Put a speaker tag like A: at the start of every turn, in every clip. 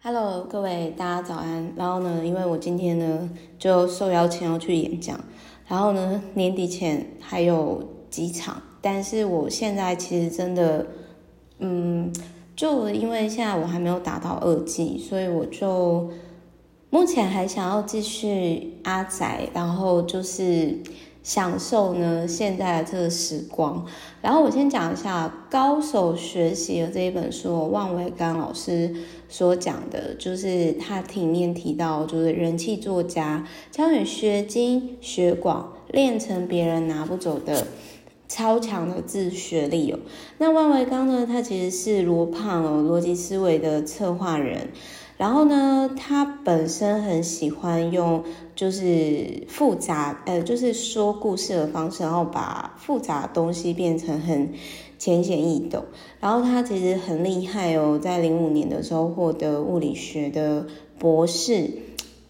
A: Hello，各位大家早安。然后呢，因为我今天呢就受邀请要去演讲，然后呢年底前还有几场，但是我现在其实真的，嗯，就因为现在我还没有达到二季，所以我就目前还想要继续阿宅，然后就是。享受呢现在的这个时光，然后我先讲一下《高手学习》的这一本书，万维刚老师所讲的，就是他里面提到，就是人气作家教你学精学广，练成别人拿不走的超强的自学力哦。那万维刚呢，他其实是罗胖哦逻辑思维的策划人。然后呢，他本身很喜欢用就是复杂，呃，就是说故事的方式，然后把复杂的东西变成很浅显易懂。然后他其实很厉害哦，在零五年的时候获得物理学的博士，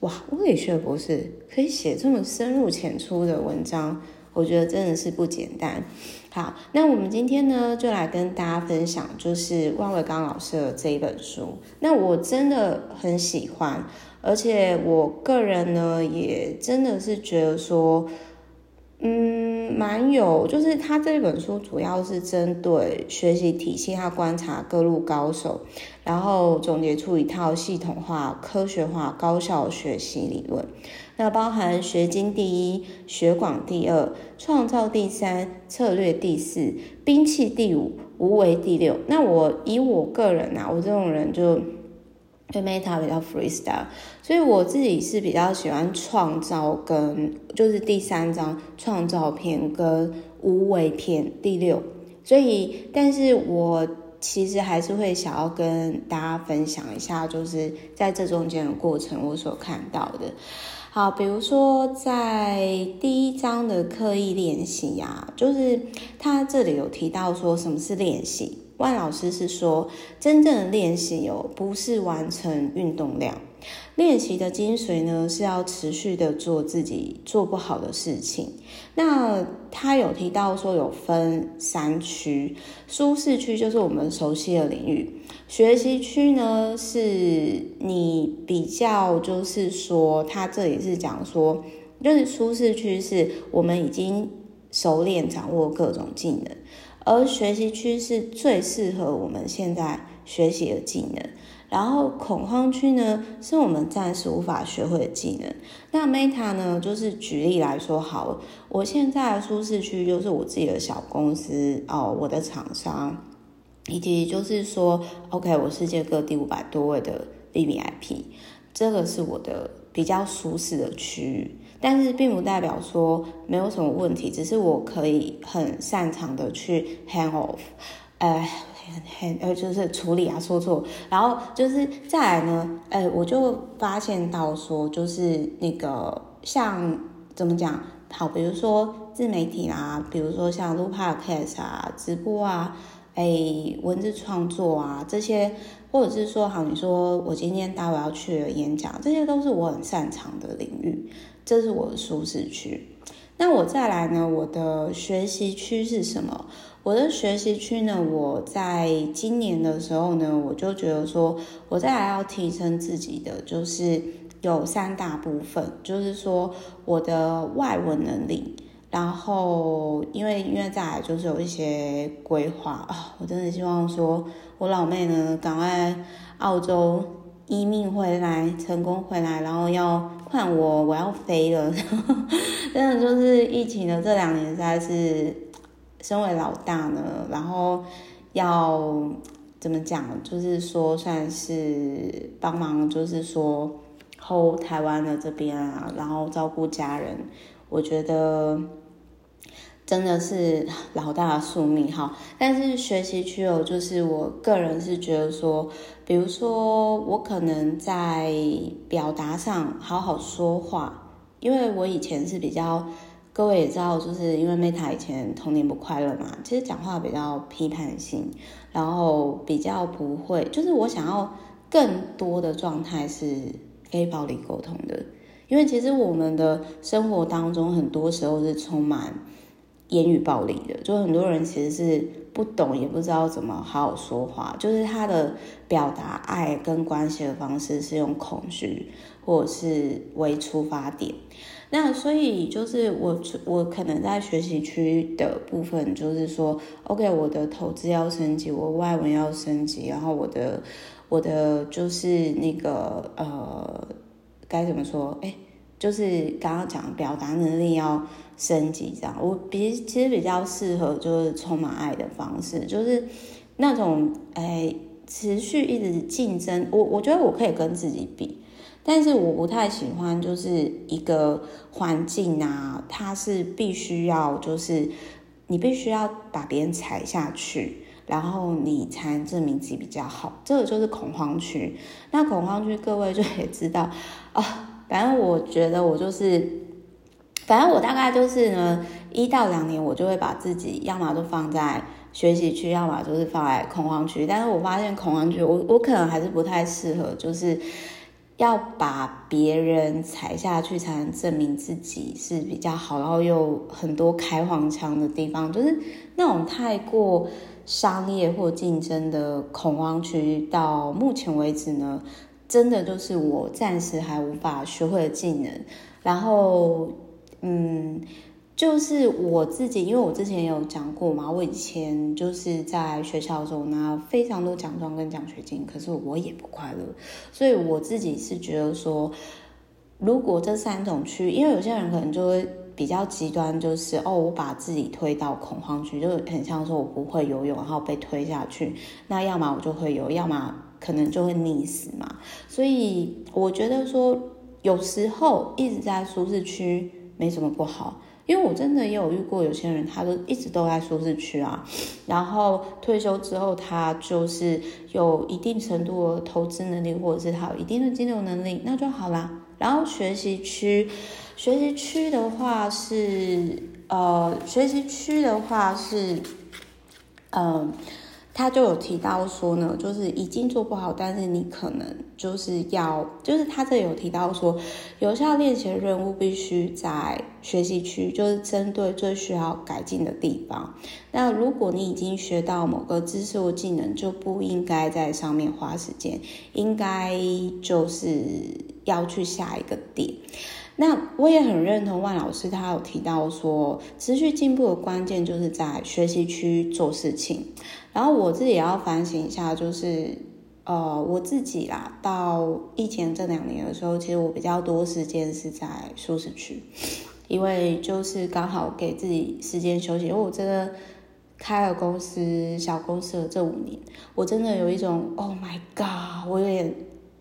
A: 哇，物理学博士可以写这么深入浅出的文章。我觉得真的是不简单。好，那我们今天呢，就来跟大家分享，就是万维刚老师的这一本书。那我真的很喜欢，而且我个人呢，也真的是觉得说，嗯，蛮有，就是他这本书主要是针对学习体系，他观察各路高手，然后总结出一套系统化、科学化、高效学习理论。那包含学精第一、学广第二、创造第三、策略第四、兵器第五、无为第六。那我以我个人啊，我这种人就对 Meta 比较 freestyle，所以我自己是比较喜欢创造跟就是第三章创造篇跟无为篇第六。所以，但是我其实还是会想要跟大家分享一下，就是在这中间的过程我所看到的。好，比如说在第一章的刻意练习呀，就是他这里有提到说什么是练习。万老师是说，真正的练习哦，不是完成运动量。练习的精髓呢，是要持续的做自己做不好的事情。那他有提到说，有分三区，舒适区就是我们熟悉的领域，学习区呢是你比较就是说，他这里是讲说，就是舒适区是我们已经熟练掌握各种技能，而学习区是最适合我们现在学习的技能。然后恐慌区呢，是我们暂时无法学会的技能。那 Meta 呢，就是举例来说好，我现在的舒适区就是我自己的小公司哦，我的厂商，以及就是说，OK，我世界各地五百多位的 VVIP，这个是我的比较舒适的区域。但是并不代表说没有什么问题，只是我可以很擅长的去 hand off，呃。很呃，就是处理啊，说错，然后就是再来呢，呃，我就发现到说，就是那个像怎么讲，好，比如说自媒体啊，比如说像录 podcast 啊、直播啊，哎，文字创作啊这些，或者是说，好，你说我今天待会要去演讲，这些都是我很擅长的领域，这是我的舒适区。那我再来呢，我的学习区是什么？我的学习区呢，我在今年的时候呢，我就觉得说，我再来要提升自己的，就是有三大部分，就是说我的外文能力，然后因为因为再来就是有一些规划啊，我真的希望说我老妹呢，赶快澳洲移民回来，成功回来，然后要换我，我要飞了，真的就是疫情的这两年实在是。身为老大呢，然后要怎么讲？就是说，算是帮忙，就是说 hold 台湾的这边啊，然后照顾家人。我觉得真的是老大的宿命哈。但是学习区哦，就是我个人是觉得说，比如说我可能在表达上好好说话，因为我以前是比较。各位也知道，就是因为 Meta 以前童年不快乐嘛，其实讲话比较批判性，然后比较不会，就是我想要更多的状态是非暴力沟通的，因为其实我们的生活当中很多时候是充满言语暴力的，就很多人其实是不懂，也不知道怎么好好说话，就是他的表达爱跟关系的方式是用恐惧或者是为出发点。那所以就是我我可能在学习区的部分，就是说，OK，我的投资要升级，我外文要升级，然后我的我的就是那个呃，该怎么说？哎，就是刚刚讲表达能力要升级，这样。我比其实比较适合就是充满爱的方式，就是那种哎持续一直竞争。我我觉得我可以跟自己比。但是我不太喜欢，就是一个环境啊，它是必须要，就是你必须要把别人踩下去，然后你才能证明自己比较好。这个就是恐慌区。那恐慌区，各位就也知道啊。反正我觉得我就是，反正我大概就是呢，一到两年我就会把自己要么都放在学习区，要么就是放在恐慌区。但是我发现恐慌区，我我可能还是不太适合，就是。要把别人踩下去，才能证明自己是比较好，然后又很多开黄腔的地方，就是那种太过商业或竞争的恐慌区。到目前为止呢，真的就是我暂时还无法学会的技能。然后，嗯。就是我自己，因为我之前有讲过嘛，我以前就是在学校的时候拿非常多奖状跟奖学金，可是我也不快乐，所以我自己是觉得说，如果这三种区，因为有些人可能就会比较极端，就是哦，我把自己推到恐慌区，就很像说我不会游泳，然后被推下去，那要么我就会游，要么可能就会溺死嘛。所以我觉得说，有时候一直在舒适区没什么不好。因为我真的也有遇过有些人，他都一直都在舒适区啊，然后退休之后，他就是有一定程度的投资能力，或者是他有一定的金融能力，那就好啦。然后学习区，学习区的话是，呃，学习区的话是，嗯、他就有提到说呢，就是已经做不好，但是你可能就是要，就是他这有提到说，有效练习的任务必须在学习区，就是针对最需要改进的地方。那如果你已经学到某个知识或技能，就不应该在上面花时间，应该就是要去下一个点。那我也很认同万老师，他有提到说，持续进步的关键就是在学习区做事情。然后我自己也要反省一下，就是呃，我自己啦，到疫情这两年的时候，其实我比较多时间是在舒适区，因为就是刚好给自己时间休息。因为我真的开了公司，小公司的这五年，我真的有一种 Oh my God，我有点，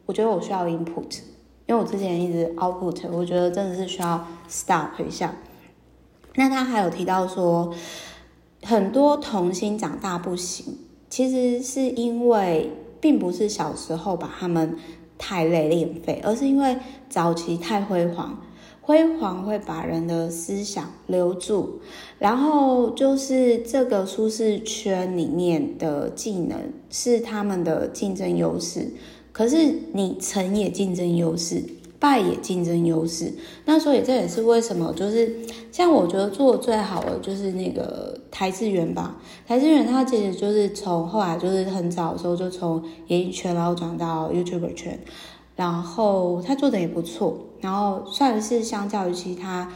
A: 我觉得我需要 input。因为我之前一直 output，我觉得真的是需要 stop 一下。那他还有提到说，很多童星长大不行，其实是因为并不是小时候把他们太累练废，而是因为早期太辉煌，辉煌会把人的思想留住，然后就是这个舒适圈里面的技能是他们的竞争优势。可是你成也竞争优势，败也竞争优势。那所以这也是为什么，就是像我觉得做的最好的就是那个台智源吧。台智源他其实就是从后来就是很早的时候就从演艺圈然后转到 YouTube 圈，然后他做的也不错。然后算是相较于其他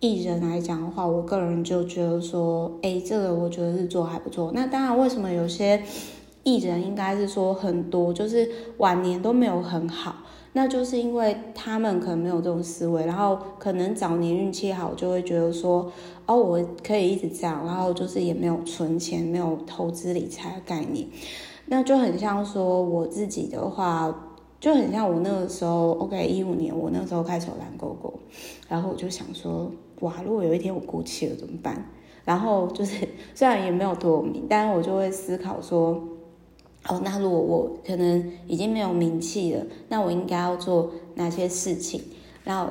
A: 艺人来讲的话，我个人就觉得说，哎，这个我觉得是做还不错。那当然，为什么有些？艺人应该是说很多，就是晚年都没有很好，那就是因为他们可能没有这种思维，然后可能早年运气好，就会觉得说，哦，我可以一直这样，然后就是也没有存钱，没有投资理财的概念，那就很像说我自己的话，就很像我那个时候，OK，一五年我那时候开始有蓝勾勾，然后我就想说，哇，如果有一天我过气了怎么办？然后就是 虽然也没有多有名，但是我就会思考说。哦，那如果我可能已经没有名气了，那我应该要做哪些事情？然后，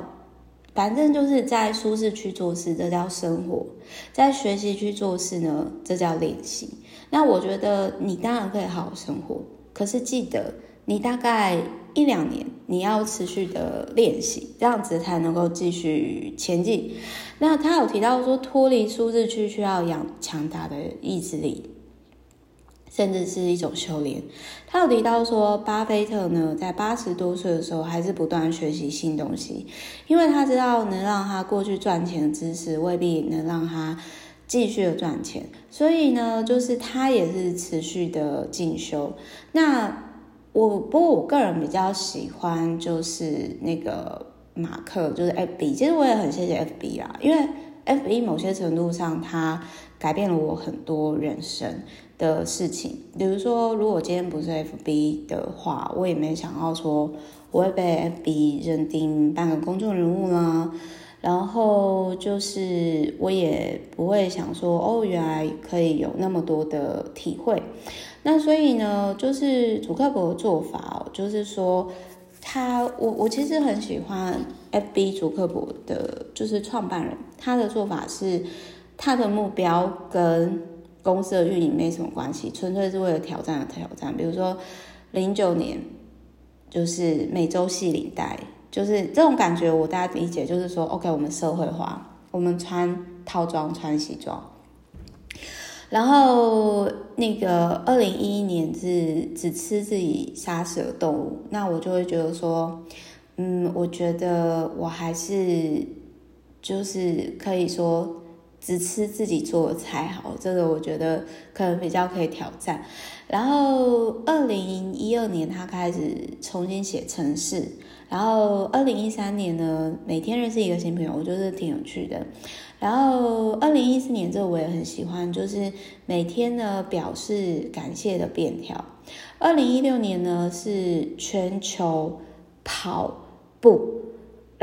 A: 反正就是在舒适区做事，这叫生活；在学习区做事呢，这叫练习。那我觉得你当然可以好好生活，可是记得你大概一两年，你要持续的练习，这样子才能够继续前进。那他有提到说，脱离舒适区需要养强大的意志力。甚至是一种修炼。他有提到说，巴菲特呢，在八十多岁的时候，还是不断学习新东西，因为他知道能让他过去赚钱的知识，未必能让他继续的赚钱。所以呢，就是他也是持续的进修。那我不过我个人比较喜欢就是那个马克，就是 FB。其实我也很谢谢 FB 啦，因为 FB 某些程度上，它改变了我很多人生。的事情，比如说，如果今天不是 FB 的话，我也没想到说我会被 FB 认定半个公众人物啦。然后就是我也不会想说，哦，原来可以有那么多的体会。那所以呢，就是祖克伯的做法哦，就是说他，我我其实很喜欢 FB 祖克伯的，就是创办人，他的做法是他的目标跟。公司的运营没什么关系，纯粹是为了挑战而挑战。比如说，零九年就是每周系领带，就是这种感觉，我大家理解就是说，OK，我们社会化，我们穿套装、穿西装。然后那个二零一一年是只吃自己杀死的动物，那我就会觉得说，嗯，我觉得我还是就是可以说。只吃自己做的菜好，这个我觉得可能比较可以挑战。然后，二零一二年他开始重新写城市，然后二零一三年呢，每天认识一个新朋友，我觉得挺有趣的。然后，二零一四年这个我也很喜欢，就是每天呢表示感谢的便条。二零一六年呢是全球跑步。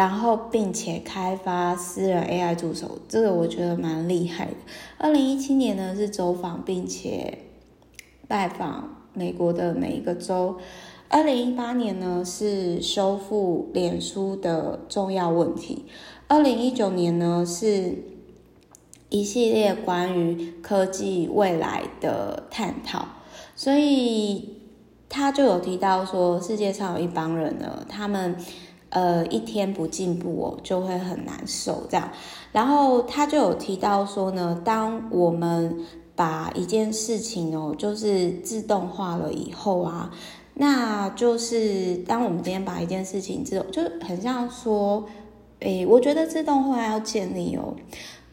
A: 然后，并且开发私人 AI 助手，这个我觉得蛮厉害的。二零一七年呢是走访并且拜访美国的每一个州。二零一八年呢是修复脸书的重要问题。二零一九年呢是一系列关于科技未来的探讨。所以他就有提到说，世界上有一帮人呢，他们。呃，一天不进步哦，就会很难受这样。然后他就有提到说呢，当我们把一件事情哦，就是自动化了以后啊，那就是当我们今天把一件事情自动，就很像说，诶，我觉得自动化要建立哦，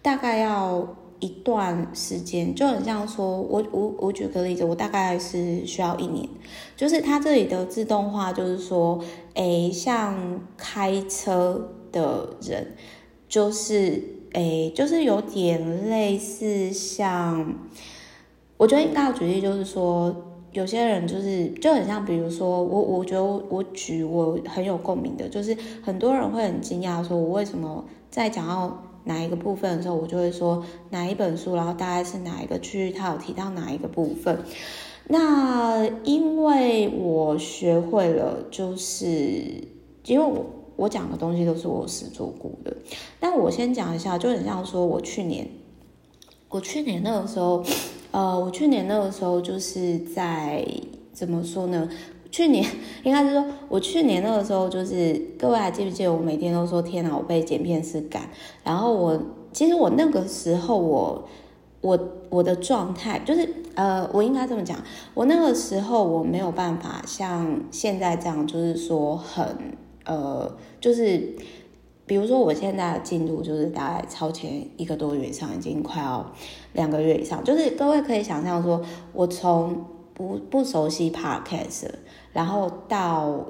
A: 大概要。一段时间就很像说，我我我举个例子，我大概是需要一年，就是它这里的自动化，就是说，诶，像开车的人，就是诶，就是有点类似像，我觉得应该要举例，就是说，有些人就是就很像，比如说我，我觉得我举我很有共鸣的，就是很多人会很惊讶，说我为什么在讲到。哪一个部分的时候，我就会说哪一本书，然后大概是哪一个区域，他有提到哪一个部分。那因为我学会了，就是因为我我讲的东西都是我实做过的。那我先讲一下，就很像说我去年，我去年那个时候，呃，我去年那个时候就是在怎么说呢？去年 应该是说，我去年那个时候就是，各位还记不记得我每天都说天哪，我被剪片师赶。然后我其实我那个时候我我我的状态就是呃，我应该这么讲，我那个时候我没有办法像现在这样，就是说很呃，就是比如说我现在的进度就是大概超前一个多月以上，已经快要两个月以上，就是各位可以想象说，我从不不熟悉 Podcast。然后到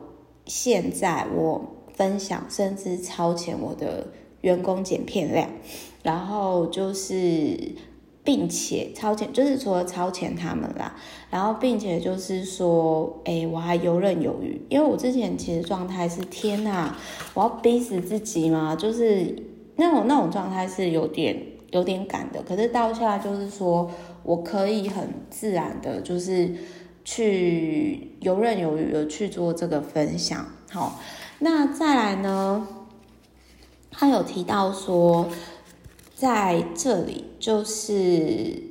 A: 现在，我分享甚至超前我的员工剪片量，然后就是，并且超前，就是除了超前他们啦，然后并且就是说，哎，我还游刃有余，因为我之前其实状态是天呐，我要逼死自己嘛，就是那种那种状态是有点有点赶的，可是到现在就是说我可以很自然的，就是。去游刃有余的去做这个分享，好，那再来呢？他有提到说，在这里就是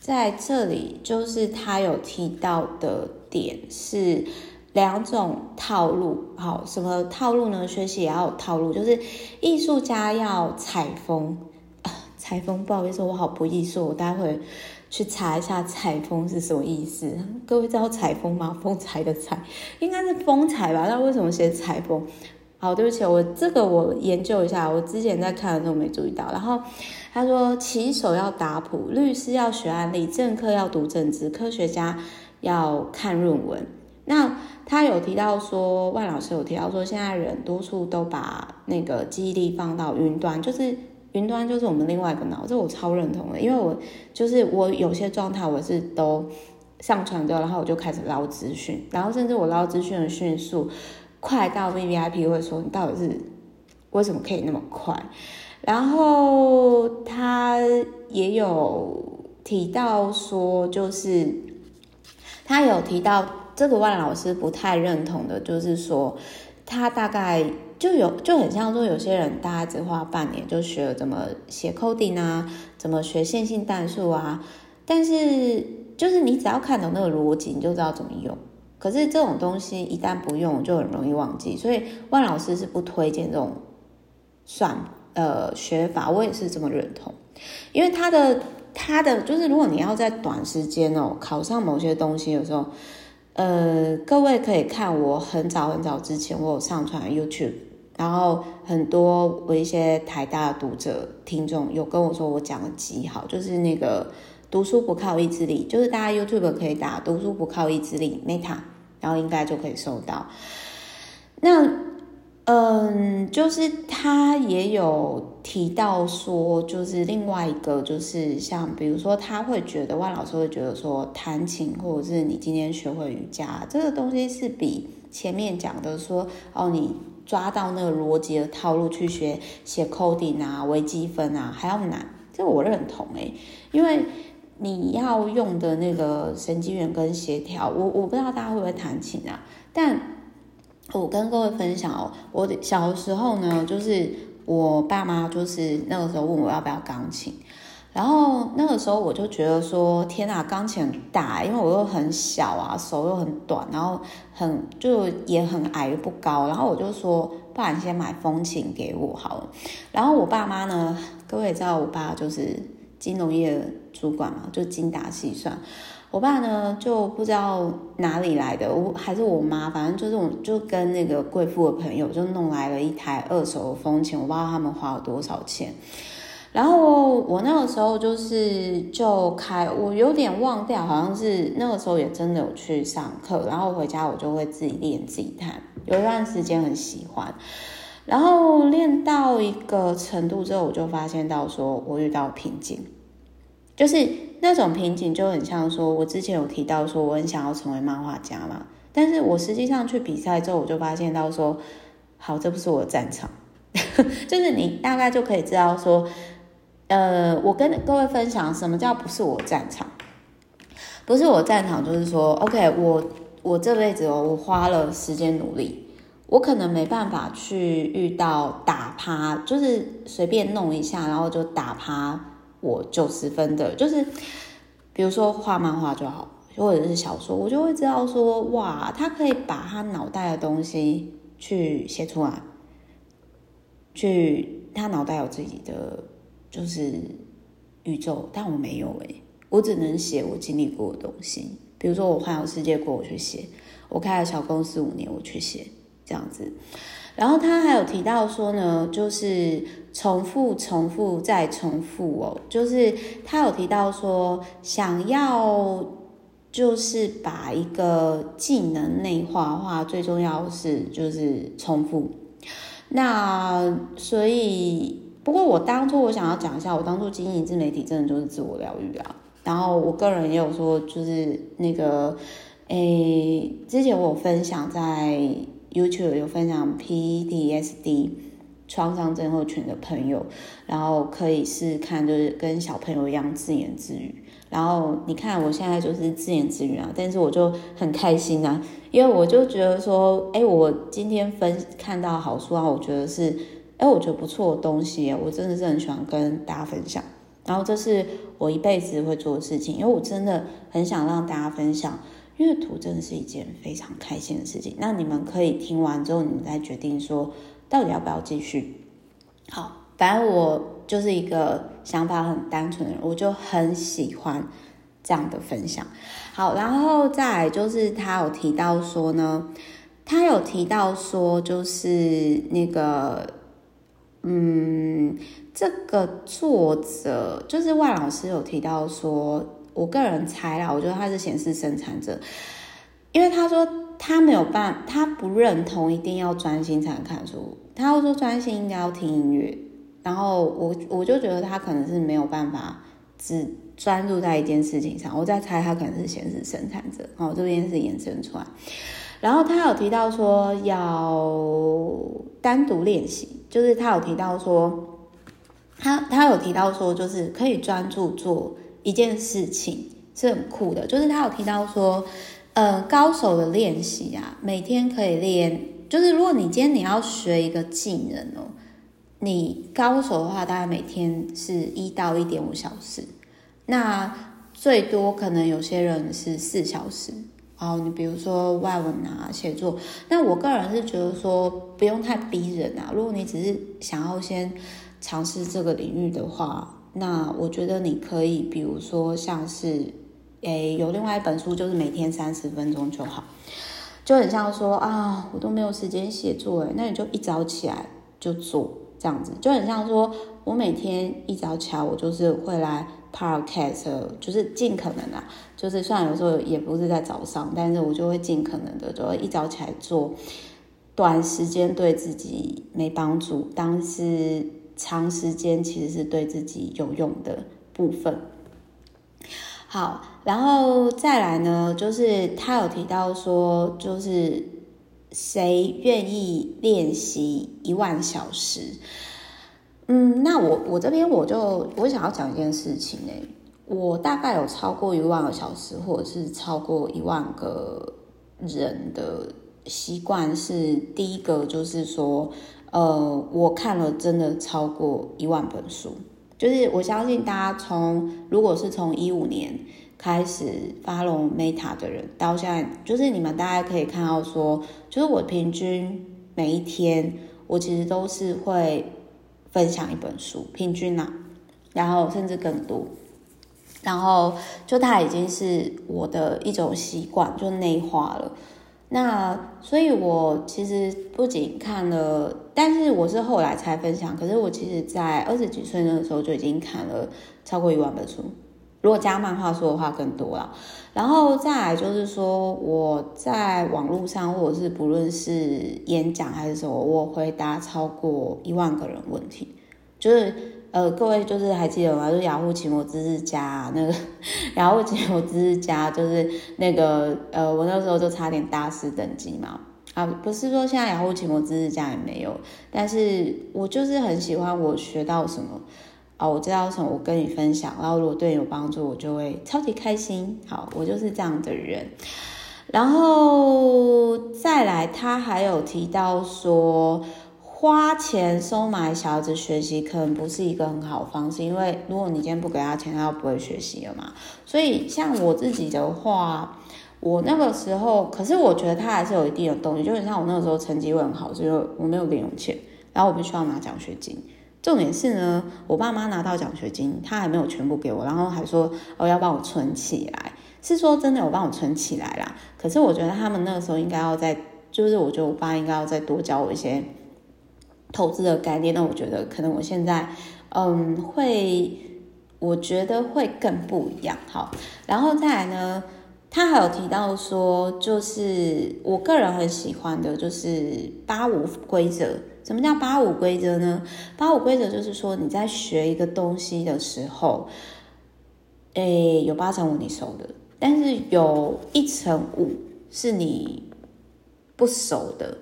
A: 在这里就是他有提到的点是两种套路。好，什么套路呢？学习也要有套路，就是艺术家要采风啊，采风。不好意思，我好不艺术，我待会去查一下采风是什么意思。各位知道采风吗？风采的采，应该是风采吧？那为什么写采风？好，对不起，我这个我研究一下，我之前在看的时候没注意到。然后他说，棋手要打谱，律师要学案例，政客要读政治，科学家要看论文。那他有提到说，万老师有提到说，现在人多数都把那个记忆力放到云端，就是云端就是我们另外一个脑，这我超认同的，因为我就是我有些状态我是都上传之后，然后我就开始捞资讯，然后甚至我捞资讯的迅速。快到 VVIP 会说，你到底是为什么可以那么快？然后他也有提到说，就是他有提到这个万老师不太认同的，就是说他大概就有就很像说有些人大概只花半年就学了怎么写 coding 啊，怎么学线性代数啊，但是就是你只要看懂那个逻辑，你就知道怎么用。可是这种东西一旦不用，就很容易忘记。所以万老师是不推荐这种算呃学法，我也是这么认同。因为他的他的就是，如果你要在短时间哦考上某些东西的时候，呃，各位可以看我很早很早之前我有上传 YouTube，然后很多我一些台大的读者听众有跟我说我讲的极好，就是那个。读书不靠意志力，就是大家 YouTube 可以打“读书不靠意志力 ”Meta，然后应该就可以收到。那，嗯，就是他也有提到说，就是另外一个，就是像比如说，他会觉得万老师会觉得说，弹琴或者是你今天学会瑜伽这个东西是比前面讲的说哦，你抓到那个逻辑的套路去学写 coding 啊、微积分啊还要难。这我认同诶，因为。你要用的那个神经元跟协调，我我不知道大家会不会弹琴啊？但我跟各位分享哦，我小的时候呢，就是我爸妈就是那个时候问我要不要钢琴，然后那个时候我就觉得说，天哪，钢琴很大，因为我又很小啊，手又很短，然后很就也很矮又不高，然后我就说，不然先买风琴给我好了。然后我爸妈呢，各位也知道，我爸就是金融业。主管嘛，就精打细算。我爸呢，就不知道哪里来的，我还是我妈，反正就是我就跟那个贵妇的朋友就弄来了一台二手的风琴，我不知道他们花了多少钱。然后我那个时候就是就开，我有点忘掉，好像是那个时候也真的有去上课，然后回家我就会自己练自己弹，有一段时间很喜欢。然后练到一个程度之后，我就发现到说我遇到瓶颈。就是那种瓶颈，就很像说，我之前有提到说，我很想要成为漫画家嘛。但是我实际上去比赛之后，我就发现到说，好，这不是我的战场。就是你大概就可以知道说，呃，我跟各位分享什么叫不是我的战场？不是我的战场，就是说，OK，我我这辈子哦，我花了时间努力，我可能没办法去遇到打趴，就是随便弄一下，然后就打趴。我九十分的，就是比如说画漫画就好，或者是小说，我就会知道说，哇，他可以把他脑袋的东西去写出来，去他脑袋有自己的就是宇宙，但我没有诶，我只能写我经历过的东西，比如说我环游世界过，我去写，我开了小公司五年，我去写这样子。然后他还有提到说呢，就是重复、重复再重复哦，就是他有提到说，想要就是把一个技能内化的话，最重要是就是重复。那所以，不过我当初我想要讲一下，我当初经营自媒体真的就是自我疗愈啊。然后我个人也有说，就是那个，诶，之前我分享在。YouTube 有分享 PTSD 创伤症候群的朋友，然后可以试试看，就是跟小朋友一样自言自语。然后你看我现在就是自言自语啊，但是我就很开心啊，因为我就觉得说，哎，我今天分看到好书啊，我觉得是，哎，我觉得不错的东西，我真的是很喜欢跟大家分享。然后这是我一辈子会做的事情，因为我真的很想让大家分享。阅读真的是一件非常开心的事情。那你们可以听完之后，你们再决定说到底要不要继续。好，反正我就是一个想法很单纯的人，我就很喜欢这样的分享。好，然后再来就是他有提到说呢，他有提到说就是那个，嗯，这个作者就是万老师有提到说。我个人猜啦，我觉得他是显示生产者，因为他说他没有办，他不认同一定要专心才能看书，他会说专心应该要听音乐，然后我我就觉得他可能是没有办法只专注在一件事情上，我在猜他可能是显示生产者，哦，这边是延伸出来，然后他有提到说要单独练习，就是他有提到说他他有提到说就是可以专注做。一件事情是很酷的，就是他有提到说，呃，高手的练习啊，每天可以练，就是如果你今天你要学一个技能哦，你高手的话，大概每天是一到一点五小时，那最多可能有些人是四小时。哦，你比如说外文啊，写作，那我个人是觉得说不用太逼人啊，如果你只是想要先尝试这个领域的话。那我觉得你可以，比如说像是，诶，有另外一本书，就是每天三十分钟就好，就很像说啊，我都没有时间写作，诶，那你就一早起来就做这样子，就很像说我每天一早起来，我就是会来 podcast，就是尽可能啊，就是虽然有时候也不是在早上，但是我就会尽可能的，就会一早起来做，短时间对自己没帮助，但是。长时间其实是对自己有用的部分。好，然后再来呢，就是他有提到说，就是谁愿意练习一万小时？嗯，那我我这边我就我想要讲一件事情呢，我大概有超过一万个小时，或者是超过一万个人的习惯是第一个，就是说。呃，我看了真的超过一万本书，就是我相信大家从如果是从一五年开始 follow Meta 的人到现在，就是你们大家可以看到说，就是我平均每一天我其实都是会分享一本书，平均啊，然后甚至更多，然后就它已经是我的一种习惯，就内化了。那所以，我其实不仅看了，但是我是后来才分享。可是我其实，在二十几岁那个时候就已经看了超过一万本书，如果加漫画书的话更多了。然后再来就是说，我在网络上或者是不论是演讲还是什么，我回答超过一万个人问题，就是。呃，各位就是还记得吗？就是雅虎奇摩知识家那个，雅虎奇摩知识家就是那个呃，我那时候就差点大师等级嘛。啊，不是说现在雅虎奇摩知识家也没有，但是我就是很喜欢我学到什么啊，我知道什么，我跟你分享，然后如果对你有帮助，我就会超级开心。好，我就是这样的人。然后再来，他还有提到说。花钱收买小孩子学习，可能不是一个很好的方式，因为如果你今天不给他钱，他就不会学习了嘛。所以像我自己的话，我那个时候，可是我觉得他还是有一定的动力，就很像我那个时候成绩会很好，所以我没有零用钱，然后我必须要拿奖学金。重点是呢，我爸妈拿到奖学金，他还没有全部给我，然后还说哦要帮我存起来，是说真的有帮我存起来啦。可是我觉得他们那个时候应该要再，就是我觉得我爸应该要再多教我一些。投资的概念，那我觉得可能我现在，嗯，会，我觉得会更不一样。好，然后再来呢，他还有提到说，就是我个人很喜欢的，就是八五规则。什么叫八五规则呢？八五规则就是说，你在学一个东西的时候，诶，有八成五你熟的，但是有一成五是你不熟的。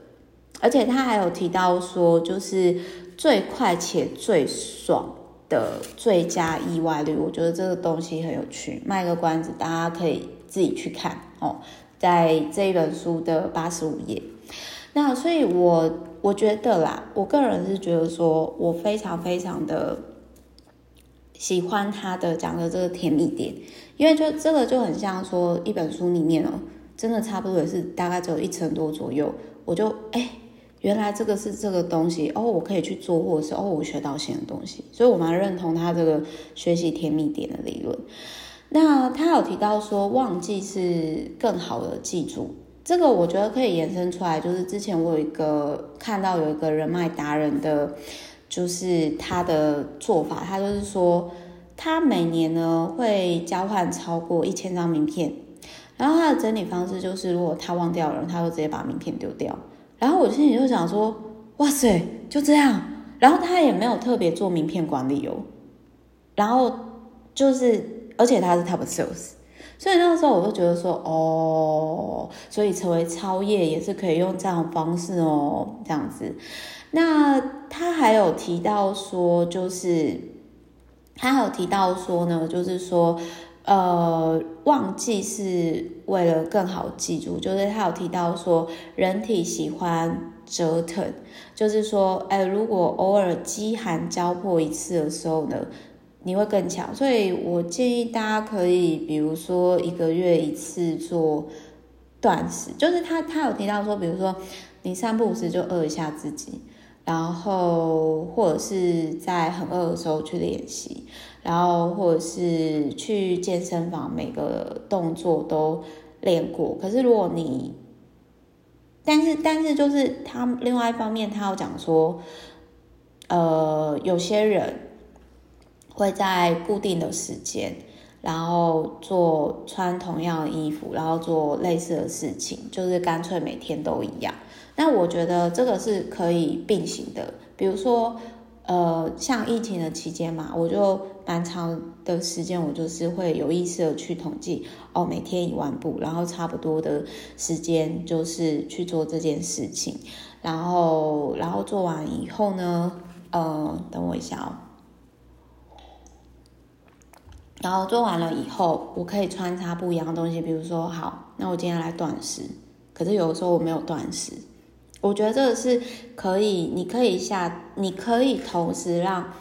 A: 而且他还有提到说，就是最快且最爽的最佳意外率，我觉得这个东西很有趣。卖个关子，大家可以自己去看哦，在这一本书的八十五页。那所以我，我觉得啦，我个人是觉得说，我非常非常的喜欢他的讲的这个甜蜜点，因为就这个就很像说一本书里面哦，真的差不多也是大概只有一成多左右，我就哎，原来这个是这个东西哦，我可以去做，或者是哦，我学到新的东西，所以我蛮认同他这个学习甜蜜点的理论。那他有提到说，忘记是更好的记住，这个我觉得可以延伸出来，就是之前我有一个看到有一个人脉达人的，就是他的做法，他就是说，他每年呢会交换超过一千张名片，然后他的整理方式就是，如果他忘掉了，他就直接把名片丢掉。然后我心里就想说，哇塞，就这样，然后他也没有特别做名片管理哦，然后就是。而且他是 Top Sales，所以那个时候我就觉得说，哦，所以成为超业也是可以用这样的方式哦，这样子。那他还有提到说，就是他还有提到说呢，就是说，呃，忘记是为了更好记住，就是他有提到说，人体喜欢折腾，就是说，哎，如果偶尔饥寒交迫一次的时候呢，你会更强，所以我建议大家可以，比如说一个月一次做断食，就是他他有提到说，比如说你三不五时就饿一下自己，然后或者是在很饿的时候去练习，然后或者是去健身房每个动作都练过。可是如果你，但是但是就是他另外一方面，他有讲说，呃，有些人。会在固定的时间，然后做穿同样的衣服，然后做类似的事情，就是干脆每天都一样。那我觉得这个是可以并行的。比如说，呃，像疫情的期间嘛，我就蛮长的时间，我就是会有意识的去统计，哦，每天一万步，然后差不多的时间就是去做这件事情，然后，然后做完以后呢，呃，等我一下哦。然后做完了以后，我可以穿插不一样的东西，比如说，好，那我今天来断食。可是有的时候我没有断食，我觉得这个是可以，你可以下，你可以同时让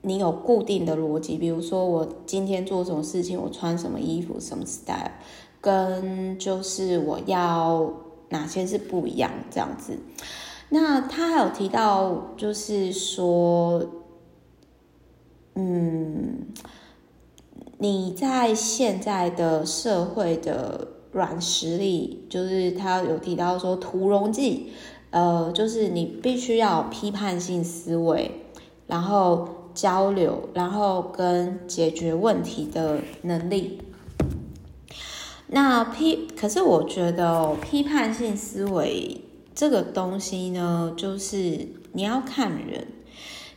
A: 你有固定的逻辑，比如说我今天做什么事情，我穿什么衣服，什么 style，跟就是我要哪些是不一样这样子。那他还有提到，就是说，嗯。你在现在的社会的软实力，就是他有提到说屠龙记，呃，就是你必须要有批判性思维，然后交流，然后跟解决问题的能力。那批，可是我觉得批判性思维这个东西呢，就是你要看人，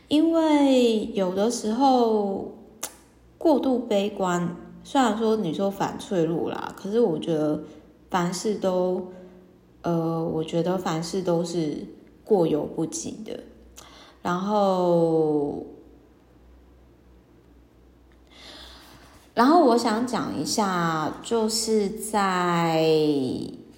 A: 因为有的时候。过度悲观，虽然说你说反脆弱啦，可是我觉得凡事都，呃，我觉得凡事都是过犹不及的。然后，然后我想讲一下，就是在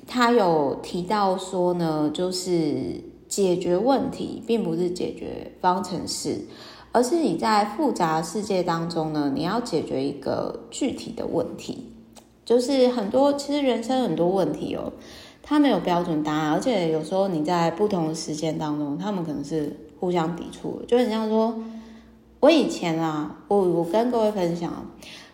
A: 他有提到说呢，就是解决问题，并不是解决方程式。而是你在复杂世界当中呢，你要解决一个具体的问题，就是很多其实人生很多问题哦，它没有标准答案，而且有时候你在不同的时间当中，他们可能是互相抵触的。就很像说，我以前啊，我我跟各位分享，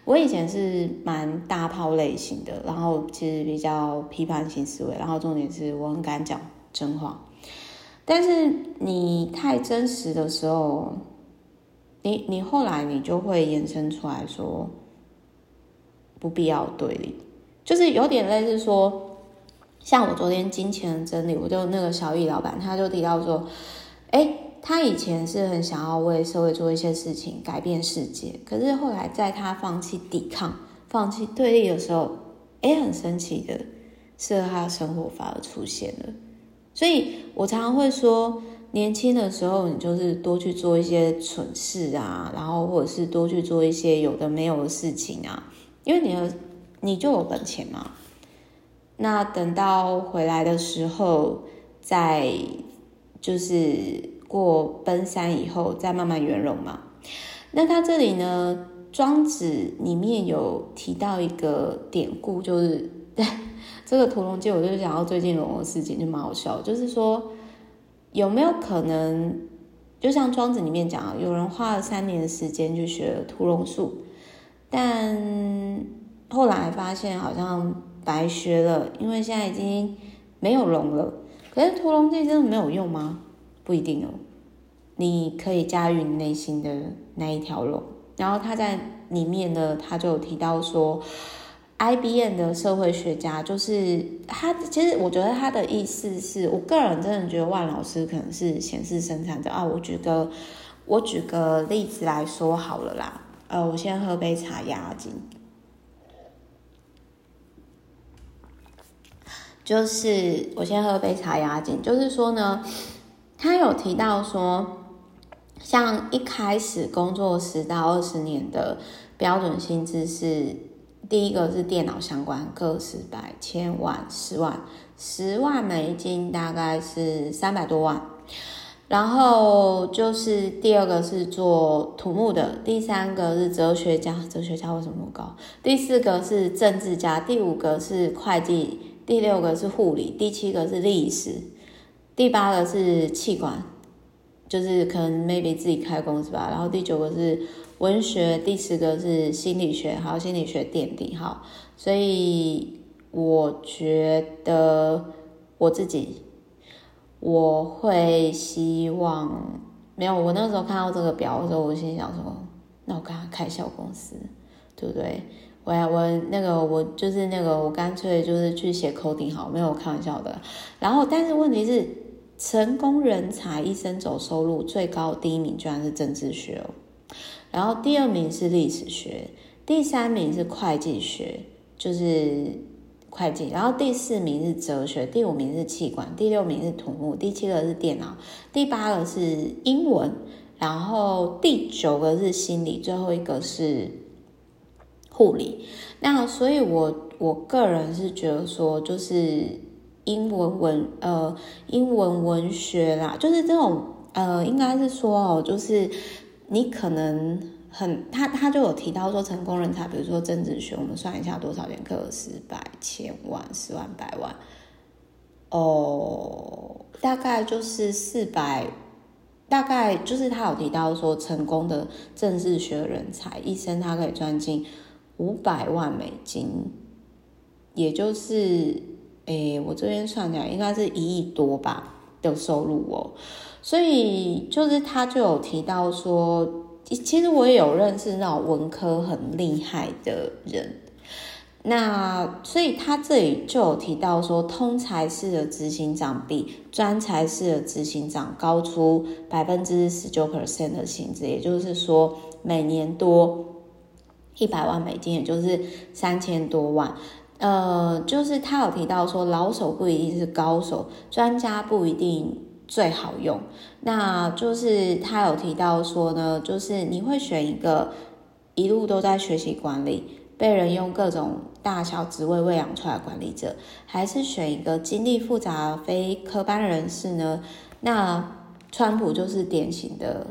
A: 我以前是蛮大炮类型的，然后其实比较批判性思维，然后重点是我很敢讲真话，但是你太真实的时候。你你后来你就会延伸出来说，不必要对立，就是有点类似说，像我昨天金钱的真理，我就那个小易老板他就提到说，诶，他以前是很想要为社会做一些事情，改变世界，可是后来在他放弃抵抗、放弃对立的时候，诶，很神奇的是他的生活反而出现了，所以我常常会说。年轻的时候，你就是多去做一些蠢事啊，然后或者是多去做一些有的没有的事情啊，因为你的你就有本钱嘛。那等到回来的时候，再就是过奔三以后，再慢慢圆融嘛。那他这里呢，《庄子》里面有提到一个典故，就是 这个屠龙记，我就想到最近龙的事情，就蛮好笑，就是说有没有可能，就像庄子里面讲，有人花了三年的时间去学屠龙术，但后来发现好像白学了，因为现在已经没有龙了。可是屠龙记真的没有用吗？不一定哦，你可以驾驭你内心的那一条龙。然后他在里面呢，他就有提到说。IBM 的社会学家就是他，其实我觉得他的意思是我个人真的觉得万老师可能是显示生产者啊。我举个我举个例子来说好了啦，呃，我先喝杯茶压惊。就是我先喝杯茶压惊，就是说呢，他有提到说，像一开始工作十到二十年的标准薪资是。第一个是电脑相关，个十百千万十万，十万美金大概是三百多万。然后就是第二个是做土木的，第三个是哲学家，哲学家为什么那么高？第四个是政治家，第五个是会计，第六个是护理，第七个是历史，第八个是气管，就是可能 maybe 自己开公司吧。然后第九个是。文学，第十个是心理学，还有心理学垫底，好，所以我觉得我自己我会希望没有，我那时候看到这个表的时候，我心想说，那我干嘛开小公司，对不对？我呀我那个我就是那个我干脆就是去写 coding 好，没有开玩笑的。然后，但是问题是，成功人才一生走收入最高第一名居然是政治学哦。然后第二名是历史学，第三名是会计学，就是会计。然后第四名是哲学，第五名是企管，第六名是土木，第七个是电脑，第八个是英文，然后第九个是心理，最后一个是护理。那所以我，我我个人是觉得说，就是英文文呃英文文学啦，就是这种呃，应该是说哦，就是。你可能很他他就有提到说，成功人才，比如说政治学，我们算一下多少年课，十百千万十万百万，哦，大概就是四百，大概就是他有提到说，成功的政治学人才一生他可以赚进五百万美金，也就是诶，我这边算起来应该是一亿多吧。的收入哦。所以就是他就有提到说，其实我也有认识那种文科很厉害的人，那所以他这里就有提到说，通才式的执行长比专才式的执行长高出百分之十九 percent 的薪资，也就是说每年多一百万美金，也就是三千多万。呃，就是他有提到说，老手不一定是高手，专家不一定。最好用，那就是他有提到说呢，就是你会选一个一路都在学习管理，被人用各种大小职位喂养出来的管理者，还是选一个经历复杂非科班人士呢？那川普就是典型的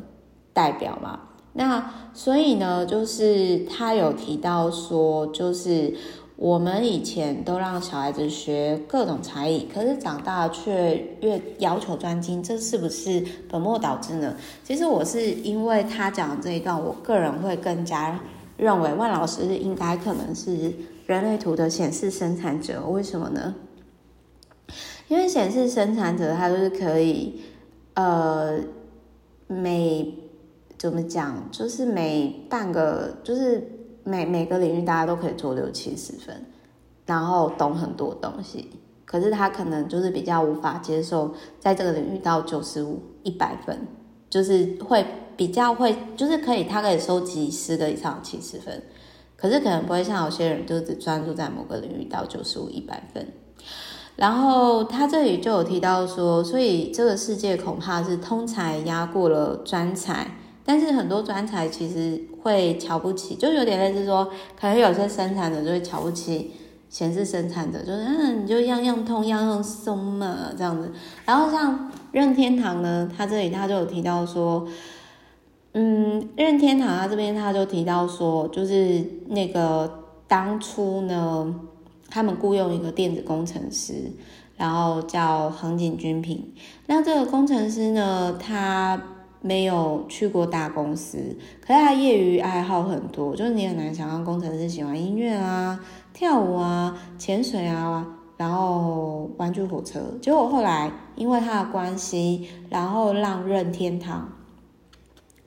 A: 代表嘛。那所以呢，就是他有提到说，就是。我们以前都让小孩子学各种才艺，可是长大却越要求专精，这是不是本末倒置呢？其实我是因为他讲的这一段，我个人会更加认为万老师应该可能是人类图的显示生产者。为什么呢？因为显示生产者他就是可以，呃，每怎么讲，就是每半个就是。每每个领域大家都可以做六七十分，然后懂很多东西。可是他可能就是比较无法接受在这个领域到九十五、一百分，就是会比较会，就是可以他可以收集十个以上七十分，可是可能不会像有些人就只专注在某个领域到九十五、一百分。然后他这里就有提到说，所以这个世界恐怕是通才压过了专才。但是很多专才其实会瞧不起，就有点类似说，可能有些生产者就会瞧不起显示生产者，就是嗯，你就样样通样样松嘛这样子。然后像任天堂呢，他这里他就有提到说，嗯，任天堂他这边他就提到说，就是那个当初呢，他们雇佣一个电子工程师，然后叫横井军平。那这个工程师呢，他没有去过大公司，可是他业余爱好很多，就是你很难想象工程师喜欢音乐啊、跳舞啊、潜水啊，然后玩具火车。结果后来因为他的关系，然后让任天堂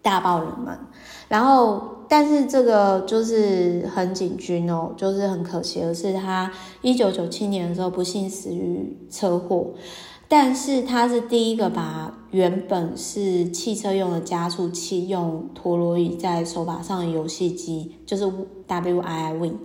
A: 大爆冷门，然后。但是这个就是横井军哦，就是很可惜的是，他一九九七年的时候不幸死于车祸。但是他是第一个把原本是汽车用的加速器用陀螺仪在手把上的游戏机，就是 Wii Win。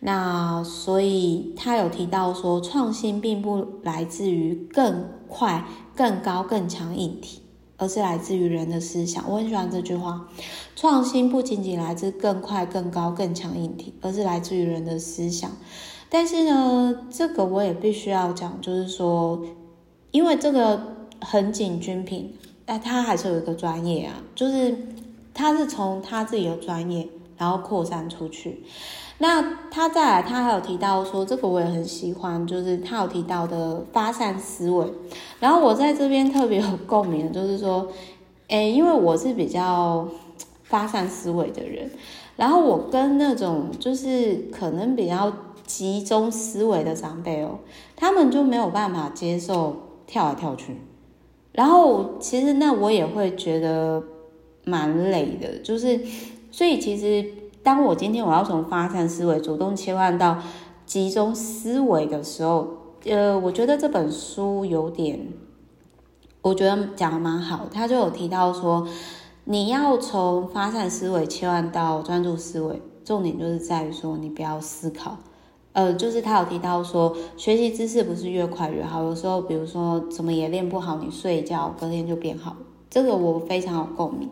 A: 那所以他有提到说，创新并不来自于更快、更高、更强硬体。而是来自于人的思想，我很喜欢这句话。创新不仅仅来自更快、更高、更强硬体，而是来自于人的思想。但是呢，这个我也必须要讲，就是说，因为这个横井军平，哎，他还是有一个专业啊，就是他是从他自己的专业，然后扩散出去。那他再来，他还有提到说，这个我也很喜欢，就是他有提到的发散思维。然后我在这边特别有共鸣，就是说，诶，因为我是比较发散思维的人，然后我跟那种就是可能比较集中思维的长辈哦，他们就没有办法接受跳来跳去。然后其实那我也会觉得蛮累的，就是所以其实。当我今天我要从发散思维主动切换到集中思维的时候，呃，我觉得这本书有点，我觉得讲的蛮好。他就有提到说，你要从发散思维切换到专注思维，重点就是在于说你不要思考。呃，就是他有提到说，学习知识不是越快越好，有时候比如说怎么也练不好，你睡一觉隔天就变好。这个我非常有共鸣。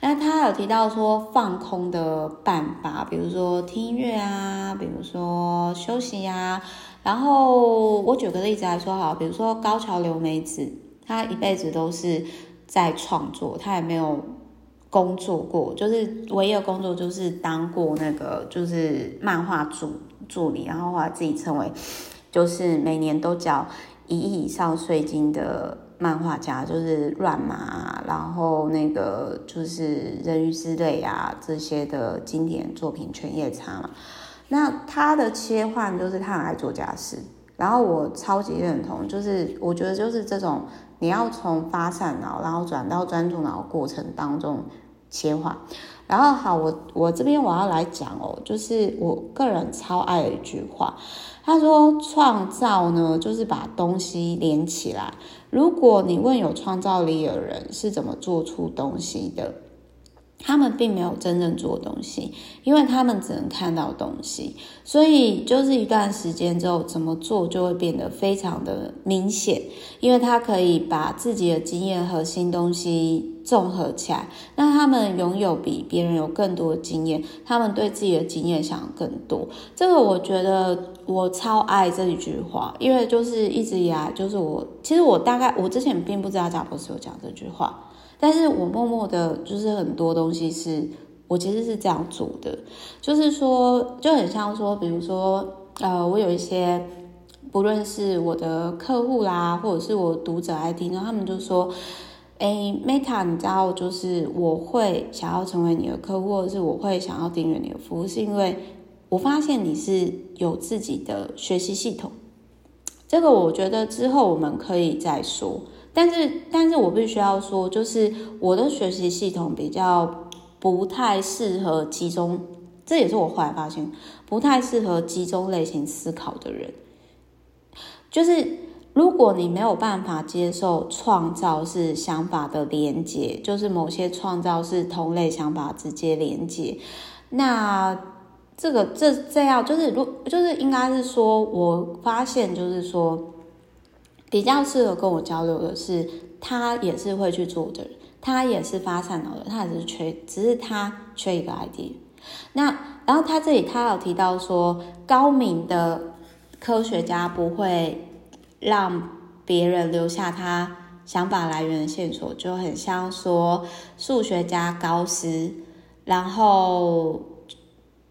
A: 那他有提到说放空的办法，比如说听音乐啊，比如说休息啊。然后我举个例子来说好，比如说高桥留美子，她一辈子都是在创作，她也没有工作过，就是唯一的工作就是当过那个就是漫画主助理，然后后来自己成为就是每年都缴一亿以上税金的。漫画家就是乱马，然后那个就是人鱼之泪啊，这些的经典作品。犬夜叉嘛。那他的切换就是他很爱做家事，然后我超级认同，就是我觉得就是这种你要从发散脑，然后转到专注脑过程当中切换。然后好，我我这边我要来讲哦，就是我个人超爱的一句话。他说：“创造呢，就是把东西连起来。如果你问有创造力的人是怎么做出东西的，他们并没有真正做东西，因为他们只能看到东西。所以，就是一段时间之后，怎么做就会变得非常的明显，因为他可以把自己的经验和新东西。”综合起来，那他们拥有比别人有更多的经验，他们对自己的经验想更多。这个我觉得我超爱这一句话，因为就是一直以来，就是我其实我大概我之前并不知道贾博士有讲这句话，但是我默默的，就是很多东西是我其实是这样做的，就是说就很像说，比如说呃，我有一些不论是我的客户啦，或者是我读者来听，然后他们就说。哎，Meta，你知道，就是我会想要成为你的客户，或者是我会想要订阅你的服务，是因为我发现你是有自己的学习系统。这个我觉得之后我们可以再说，但是，但是我必须要说，就是我的学习系统比较不太适合集中，这也是我后来发现不太适合集中类型思考的人，就是。如果你没有办法接受创造是想法的连接，就是某些创造是同类想法直接连接，那这个这这样就是如就是应该是说，我发现就是说，比较适合跟我交流的是，他也是会去做的，他也是发散脑的，他也是缺，只是他缺一个 idea。那然后他这里他有提到说，高明的科学家不会。让别人留下他想法来源的线索，就很像说数学家高斯，然后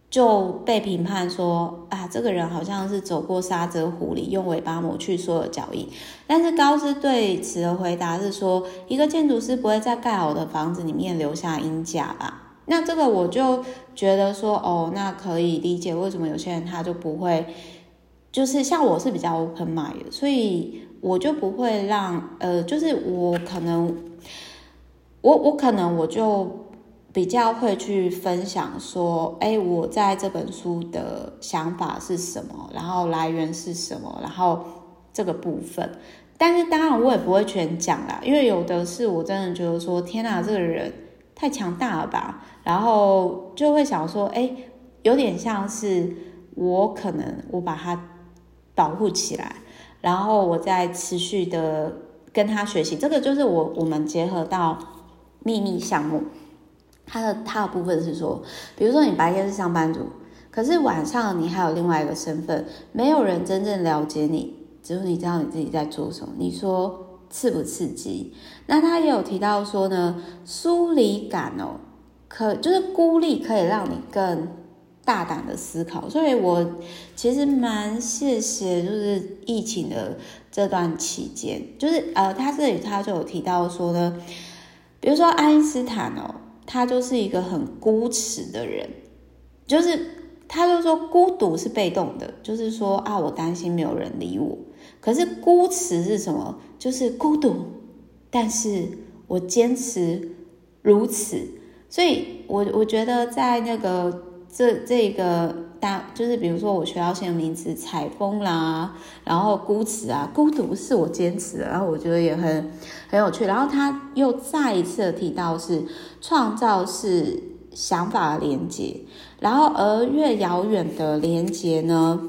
A: 就被评判说啊，这个人好像是走过沙泽湖里，用尾巴抹去所有脚印。但是高斯对此的回答是说，一个建筑师不会在盖好的房子里面留下鹰架吧？那这个我就觉得说，哦，那可以理解为什么有些人他就不会，就是像我是比较 open mind 的，所以我就不会让，呃，就是我可能，我我可能我就。比较会去分享说，哎，我在这本书的想法是什么，然后来源是什么，然后这个部分。但是当然我也不会全讲啦，因为有的是我真的觉得说，天哪，这个人太强大了吧，然后就会想说，哎，有点像是我可能我把它保护起来，然后我再持续的跟他学习。这个就是我我们结合到秘密项目。它的它的部分是说，比如说你白天是上班族，可是晚上你还有另外一个身份，没有人真正了解你，只有你知道你自己在做什么。你说刺不刺激？那他也有提到说呢，疏离感哦，可就是孤立可以让你更大胆的思考。所以我其实蛮谢谢，就是疫情的这段期间，就是呃，他这里他就有提到说呢，比如说爱因斯坦哦。他就是一个很孤独的人，就是他就说孤独是被动的，就是说啊，我担心没有人理我。可是孤独是什么？就是孤独，但是我坚持如此。所以我我觉得在那个这这个。大就是比如说我学到新的名词采风啦，然后孤词啊，孤独是我坚持的，然后我觉得也很很有趣。然后他又再一次提到是创造是想法的连接，然后而越遥远的连接呢，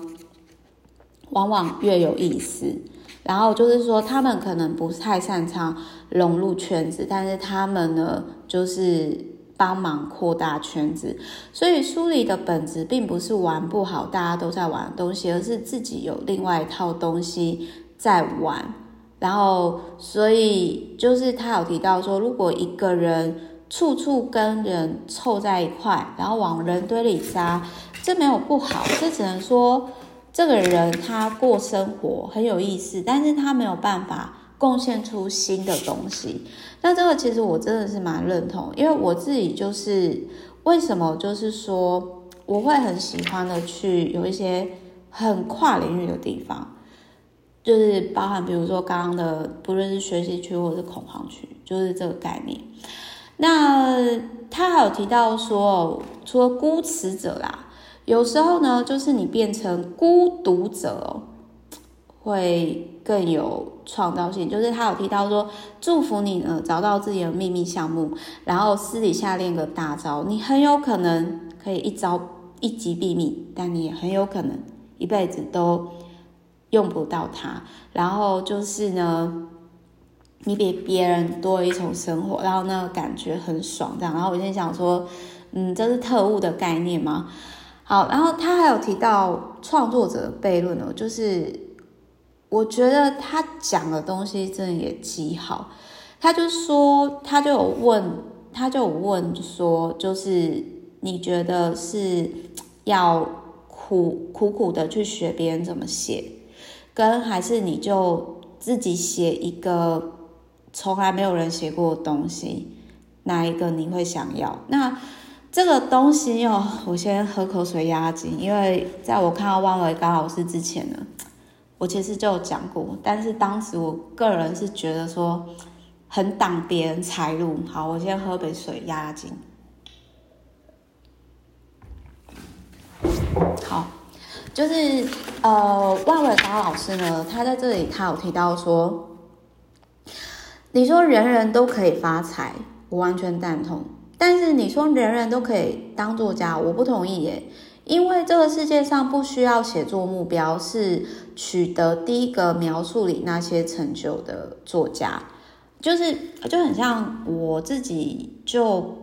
A: 往往越有意思。然后就是说他们可能不太擅长融入圈子，但是他们呢就是。帮忙扩大圈子，所以书里的本质并不是玩不好，大家都在玩的东西，而是自己有另外一套东西在玩。然后，所以就是他有提到说，如果一个人处处跟人凑在一块，然后往人堆里扎，这没有不好，这只能说这个人他过生活很有意思，但是他没有办法。贡献出新的东西，那这个其实我真的是蛮认同，因为我自己就是为什么就是说我会很喜欢的去有一些很跨领域的地方，就是包含比如说刚刚的不论是学习区或者是恐慌区，就是这个概念。那他还有提到说，除了孤词者啦，有时候呢，就是你变成孤独者哦。会更有创造性，就是他有提到说，祝福你呢找到自己的秘密项目，然后私底下练个大招，你很有可能可以一招一击毙命，但你也很有可能一辈子都用不到它。然后就是呢，你比别人多一重生活，然后那个感觉很爽，这样。然后我现在想说，嗯，这是特务的概念吗？好，然后他还有提到创作者悖论哦，就是。我觉得他讲的东西真的也极好，他就说，他就有问，他就有问说，就是你觉得是要苦苦苦的去学别人怎么写，跟还是你就自己写一个从来没有人写过的东西，哪一个你会想要？那这个东西哦，我先喝口水压惊，因为在我看到万维刚老师之前呢。我其实就有讲过，但是当时我个人是觉得说很挡别人财路。好，我先喝杯水压压惊。好，就是呃，万伟达老师呢，他在这里他有提到说，你说人人都可以发财，我完全赞同。但是你说人人都可以当作家，我不同意耶。因为这个世界上不需要写作目标是取得第一个描述里那些成就的作家，就是就很像我自己就，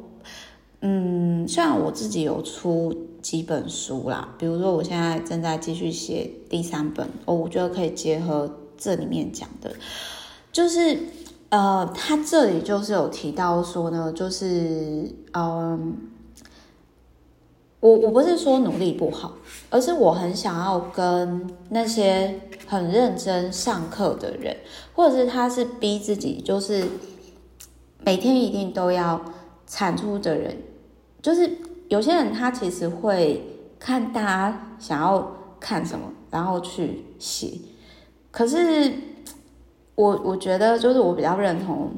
A: 嗯，虽然我自己有出几本书啦，比如说我现在正在继续写第三本，哦，我觉得可以结合这里面讲的，就是呃，他这里就是有提到说呢，就是嗯。我我不是说努力不好，而是我很想要跟那些很认真上课的人，或者是他是逼自己，就是每天一定都要产出的人，就是有些人他其实会看大家想要看什么，然后去写。可是我我觉得，就是我比较认同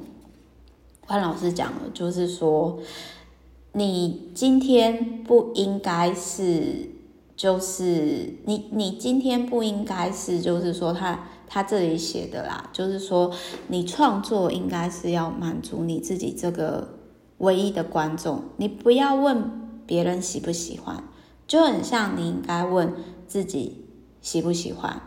A: 潘老师讲的，就是说。你今天不应该是，就是你你今天不应该是，就是说他他这里写的啦，就是说你创作应该是要满足你自己这个唯一的观众，你不要问别人喜不喜欢，就很像你应该问自己喜不喜欢。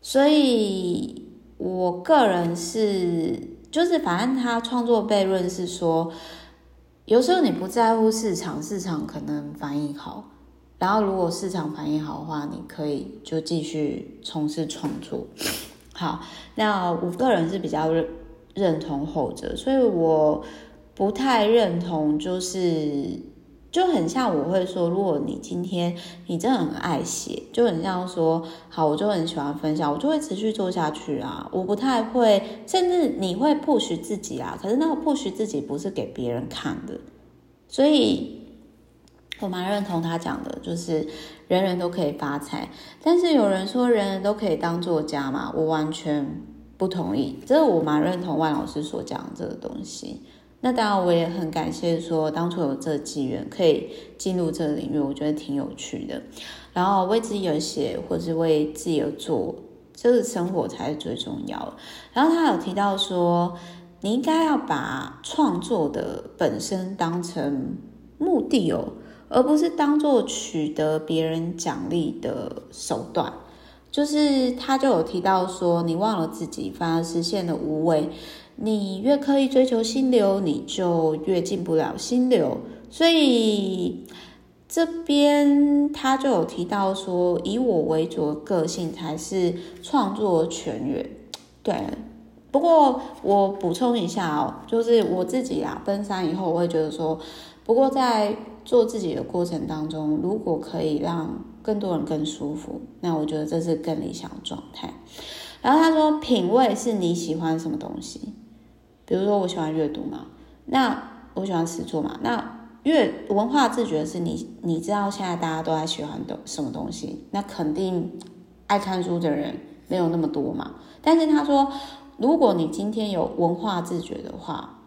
A: 所以我个人是，就是反正他创作悖论是说。有时候你不在乎市场，市场可能反应好，然后如果市场反应好的话，你可以就继续从事创作。好，那我个人是比较认认同后者，所以我不太认同就是。就很像我会说，如果你今天你真的很爱写，就很像说，好，我就很喜欢分享，我就会持续做下去啊。我不太会，甚至你会 push 自己啊，可是那个 push 自己不是给别人看的。所以，我蛮认同他讲的，就是人人都可以发财，但是有人说人人都可以当作家嘛，我完全不同意。这我蛮认同万老师所讲这个东西。那当然，我也很感谢说当初有这个机缘可以进入这个领域，我觉得挺有趣的。然后为自己而写，或是为自己而做，这个生活才是最重要。然后他有提到说，你应该要把创作的本身当成目的哦，而不是当做取得别人奖励的手段。就是他就有提到说，你忘了自己，反而实现了无为。你越刻意追求心流，你就越进不了心流。所以这边他就有提到说，以我为主的个性才是创作泉源。对，不过我补充一下哦，就是我自己啊，奔三以后，我会觉得说，不过在做自己的过程当中，如果可以让更多人更舒服，那我觉得这是更理想状态。然后他说，品味是你喜欢什么东西。比如说，我喜欢阅读嘛，那我喜欢写作嘛，那阅文化自觉是你，你知道现在大家都在喜欢的什么东西，那肯定爱看书的人没有那么多嘛。但是他说，如果你今天有文化自觉的话，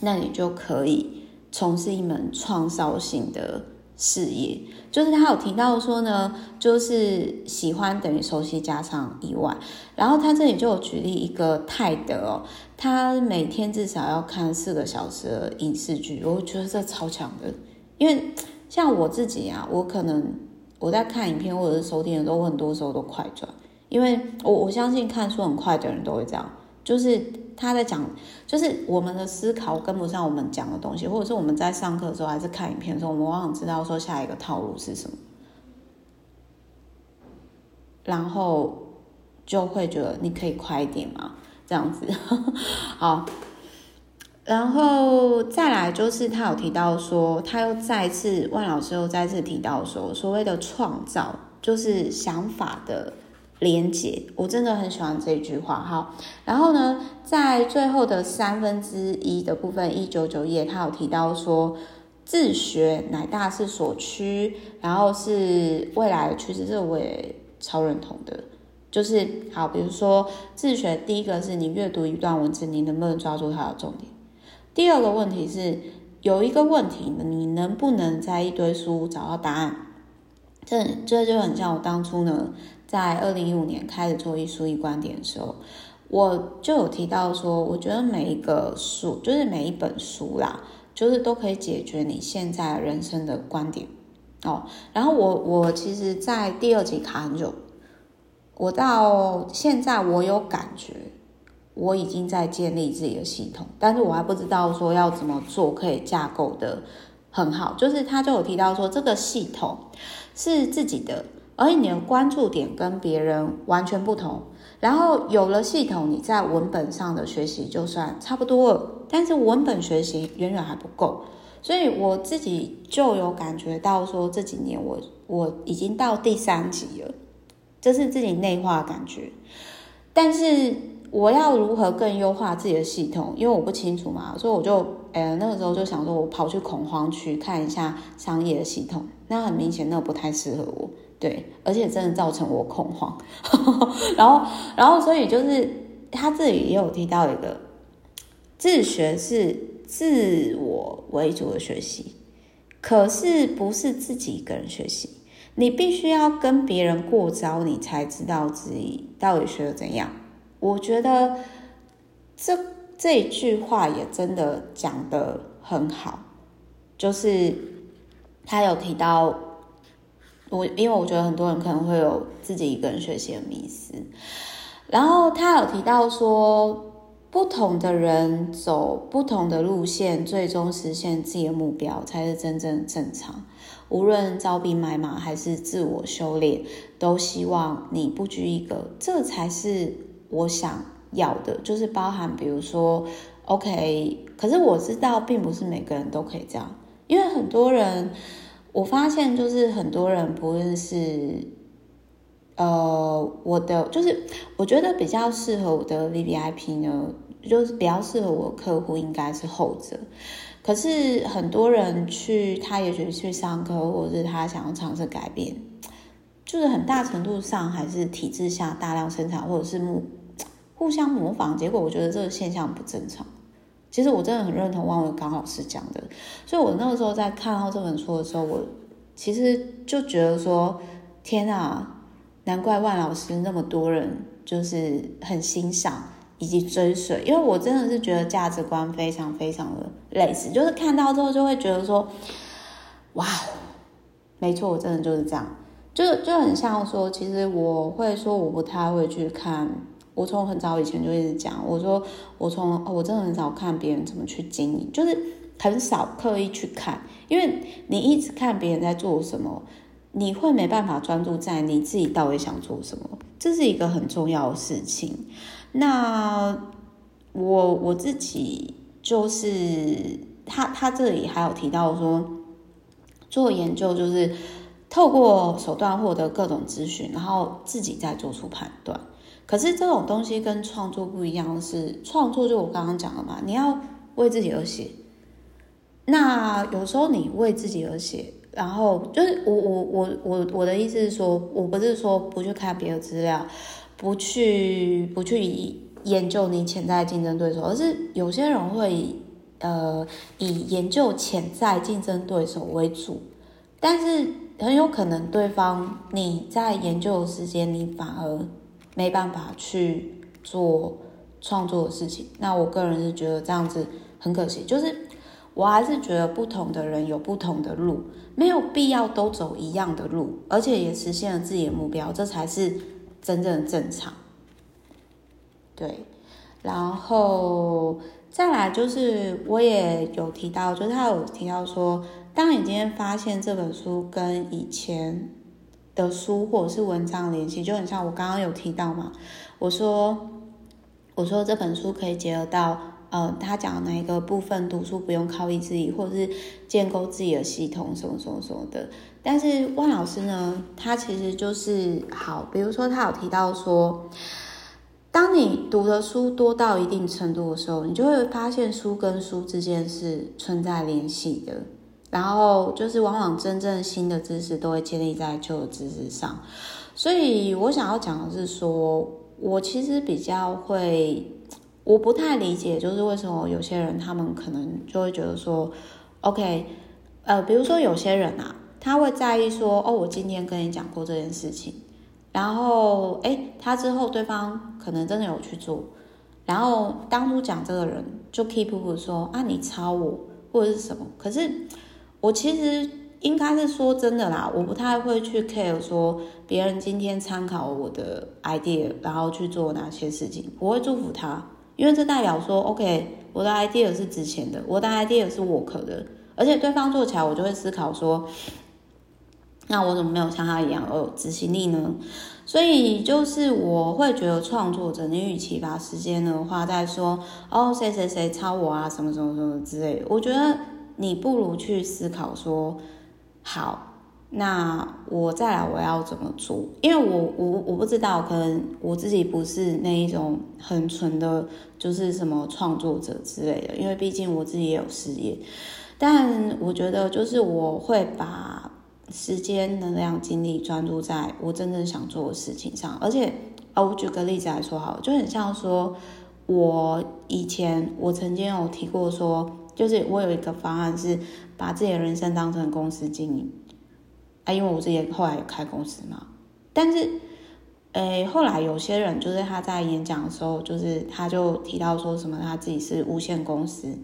A: 那你就可以从事一门创造性的事业，就是他有提到说呢，就是喜欢等于熟悉加上意外，然后他这里就有举例一个泰德哦，他每天至少要看四个小时的影视剧，我觉得这超强的，因为像我自己啊，我可能我在看影片或者是收听的时候，我很多时候都快转，因为我我相信看书很快的人都会这样，就是。他在讲，就是我们的思考跟不上我们讲的东西，或者是我们在上课的时候，还是看影片的时候，我们往往知道说下一个套路是什么，然后就会觉得你可以快一点嘛，这样子。好，然后再来就是他有提到说，他又再次万老师又再次提到说，所谓的创造就是想法的。连结，我真的很喜欢这句话。哈，然后呢，在最后的三分之一的部分，一九九页，他有提到说，自学乃大势所趋，然后是未来的趋势，这我也超认同的。就是好，比如说自学，第一个是你阅读一段文字，你能不能抓住它的重点？第二个问题是，有一个问题，你能不能在一堆书找到答案？这这就很像我当初呢。在二零一五年开始做一书一观点的时候，我就有提到说，我觉得每一个书，就是每一本书啦，就是都可以解决你现在人生的观点哦。然后我我其实，在第二集卡很久，我到现在我有感觉，我已经在建立自己的系统，但是我还不知道说要怎么做可以架构得很好。就是他就有提到说，这个系统是自己的。而你的关注点跟别人完全不同，然后有了系统，你在文本上的学习就算差不多了，但是文本学习远远还不够，所以我自己就有感觉到说，这几年我我已经到第三级了，这是自己内化的感觉。但是我要如何更优化自己的系统？因为我不清楚嘛，所以我就呃那个时候就想说，我跑去恐慌区看一下商业的系统。那很明显，那不太适合我，对，而且真的造成我恐慌。然后，然后所以就是他这里也有提到一个自学是。自我为主的学习，可是不是自己一个人学习，你必须要跟别人过招，你才知道自己到底学的怎样。我觉得这这一句话也真的讲得很好，就是他有提到我，因为我觉得很多人可能会有自己一个人学习的迷思，然后他有提到说。不同的人走不同的路线，最终实现自己的目标才是真正正常。无论招兵买马还是自我修炼，都希望你不拘一格，这才是我想要的。就是包含，比如说，OK，可是我知道，并不是每个人都可以这样，因为很多人，我发现就是很多人不认识。呃，我的就是我觉得比较适合我的 VVIP 呢，就是比较适合我客户应该是后者。可是很多人去，他也许去上课，或者是他想要尝试改变，就是很大程度上还是体制下大量生产，或者是互相模仿，结果我觉得这个现象不正常。其实我真的很认同汪文刚老师讲的，所以我那个时候在看到这本书的时候，我其实就觉得说，天啊！难怪万老师那么多人就是很欣赏以及追随，因为我真的是觉得价值观非常非常的类似，就是看到之后就会觉得说，哇，没错，我真的就是这样，就就很像说，其实我会说我不太会去看，我从很早以前就一直讲，我说我从我真的很少看别人怎么去经营，就是很少刻意去看，因为你一直看别人在做什么。你会没办法专注在你自己到底想做什么，这是一个很重要的事情。那我我自己就是他他这里还有提到说，做研究就是透过手段获得各种资讯，然后自己再做出判断。可是这种东西跟创作不一样，是创作就我刚刚讲了嘛，你要为自己而写。那有时候你为自己而写。然后就是我我我我我的意思是说，我不是说不去看别的资料，不去不去研究你潜在竞争对手，而是有些人会呃以研究潜在竞争对手为主，但是很有可能对方你在研究的时间，你反而没办法去做创作的事情。那我个人是觉得这样子很可惜，就是。我还是觉得不同的人有不同的路，没有必要都走一样的路，而且也实现了自己的目标，这才是真正的正常。对，然后再来就是我也有提到，就是他有提到说，当你今天发现这本书跟以前的书或者是文章联系，就很像我刚刚有提到嘛，我说我说这本书可以结合到。呃，他讲的哪一个部分读书不用靠意志力，或者是建构自己的系统，什么什么什么的。但是万老师呢，他其实就是好，比如说他有提到说，当你读的书多到一定程度的时候，你就会发现书跟书之间是存在联系的。然后就是往往真正新的知识都会建立在旧的知识上。所以我想要讲的是说，我其实比较会。我不太理解，就是为什么有些人他们可能就会觉得说，OK，呃，比如说有些人啊，他会在意说，哦，我今天跟你讲过这件事情，然后，诶，他之后对方可能真的有去做，然后当初讲这个人就 keep 说啊，你抄我或者是什么，可是我其实应该是说真的啦，我不太会去 care 说别人今天参考我的 idea，然后去做哪些事情，我会祝福他。因为这代表说，OK，我的 idea 是值钱的，我的 idea 是 work 的，而且对方做起来，我就会思考说，那我怎么没有像他一样有执行力呢？所以就是我会觉得创作者，你与其把时间呢花在说，哦，谁谁谁抄我啊，什么什么什么之类，我觉得你不如去思考说，好。那我再来，我要怎么做？因为我我我不知道，可能我自己不是那一种很纯的，就是什么创作者之类的。因为毕竟我自己也有事业，但我觉得就是我会把时间、能量、精力专注在我真正想做的事情上。而且，啊，我举个例子来说好了，就很像说，我以前我曾经有提过说，就是我有一个方案是把自己的人生当成公司经营。啊，因为我自己后来有开公司嘛，但是，诶、后来有些人就是他在演讲的时候，就是他就提到说什么他自己是无限公司，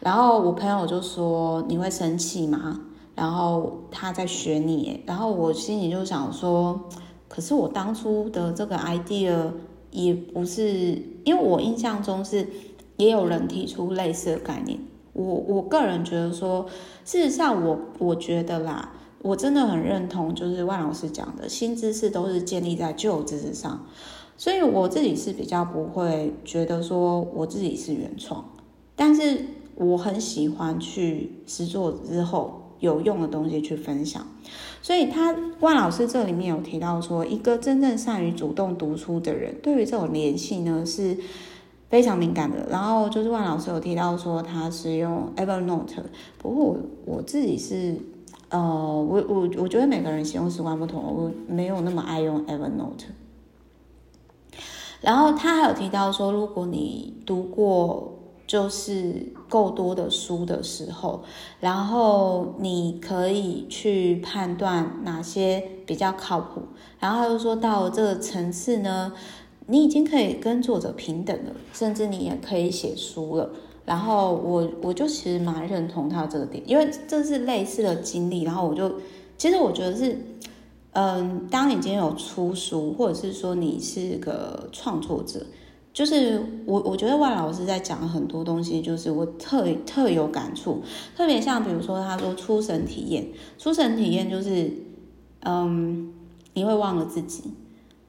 A: 然后我朋友就说，你会生气吗？然后他在学你，然后我心里就想说，可是我当初的这个 idea 也不是，因为我印象中是也有人提出类似的概念，我我个人觉得说，事实上我我觉得啦。我真的很认同，就是万老师讲的，新知识都是建立在旧知识上，所以我自己是比较不会觉得说我自己是原创，但是我很喜欢去实作之后有用的东西去分享，所以他万老师这里面有提到说，一个真正善于主动读书的人，对于这种联系呢是非常敏感的。然后就是万老师有提到说，他是用 Evernote，不过我我自己是。呃，我我我觉得每个人使用习惯不同，我没有那么爱用 Evernote。然后他还有提到说，如果你读过就是够多的书的时候，然后你可以去判断哪些比较靠谱。然后他又说到这个层次呢，你已经可以跟作者平等了，甚至你也可以写书了。然后我我就其实蛮认同他这个点，因为这是类似的经历。然后我就其实我觉得是，嗯，当你今天有出书，或者是说你是个创作者，就是我我觉得万老师在讲很多东西，就是我特特有感触。特别像比如说他说出神体验，出神体验就是，嗯，你会忘了自己，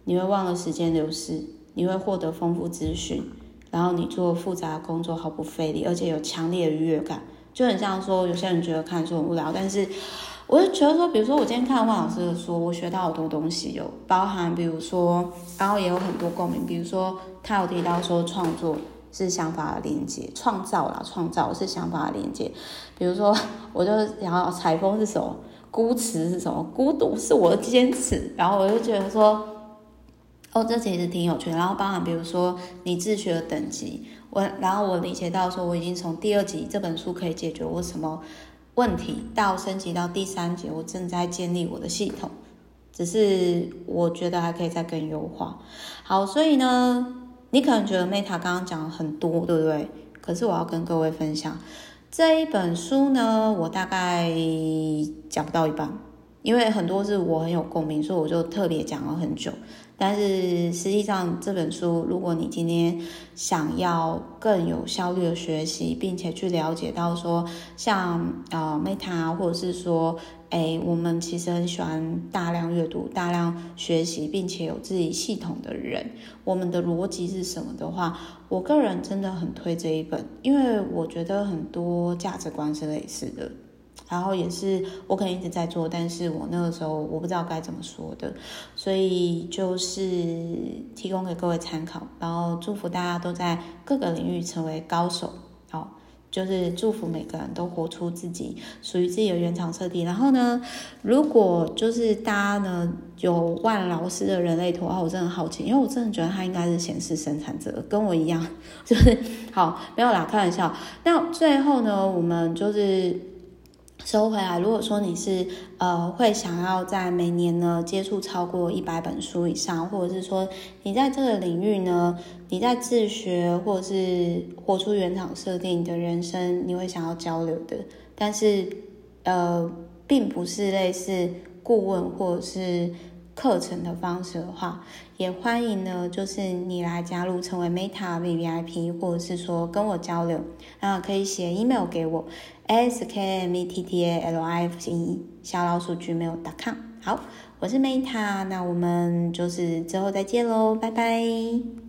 A: 你会忘了时间流逝，你会获得丰富资讯。然后你做复杂的工作毫不费力，而且有强烈的愉悦感，就很像说有些人觉得看书很无聊，但是我就觉得说，比如说我今天看万老师的书，我学到好多东西，有包含比如说，然后也有很多共鸣，比如说他有提到说创作是想法的连接，创造啦，创造是想法的连接，比如说我就想要采风是什么，孤词是什么，孤独是我的坚持，然后我就觉得说。哦，这其实挺有趣的。然后包含比如说你自学的等级，我然后我理解到说我已经从第二级这本书可以解决我什么问题，到升级到第三级，我正在建立我的系统，只是我觉得还可以再更优化。好，所以呢，你可能觉得 Meta 刚刚讲了很多，对不对？可是我要跟各位分享这一本书呢，我大概讲不到一半，因为很多是我很有共鸣，所以我就特别讲了很久。但是实际上，这本书，如果你今天想要更有效率的学习，并且去了解到说，像呃 Meta 或者是说，哎，我们其实很喜欢大量阅读、大量学习，并且有自己系统的人，我们的逻辑是什么的话，我个人真的很推这一本，因为我觉得很多价值观是类似的。然后也是我可能一直在做，但是我那个时候我不知道该怎么说的，所以就是提供给各位参考，然后祝福大家都在各个领域成为高手，好，就是祝福每个人都活出自己属于自己的原厂设定。然后呢，如果就是大家呢有万老师的人类图啊，我真的好奇，因为我真的觉得他应该是显示生产者，跟我一样，就是好没有啦，开玩笑。那最后呢，我们就是。收回来，如果说你是呃会想要在每年呢接触超过一百本书以上，或者是说你在这个领域呢，你在自学或者是活出原厂设定的人生，你会想要交流的，但是呃并不是类似顾问或者是课程的方式的话，也欢迎呢，就是你来加入成为 Meta VVIP，或者是说跟我交流，然后可以写 email 给我。S K M E T T A L I F E 小老鼠句没有打康好，我是 Meta，那我们就是之后再见喽，拜拜。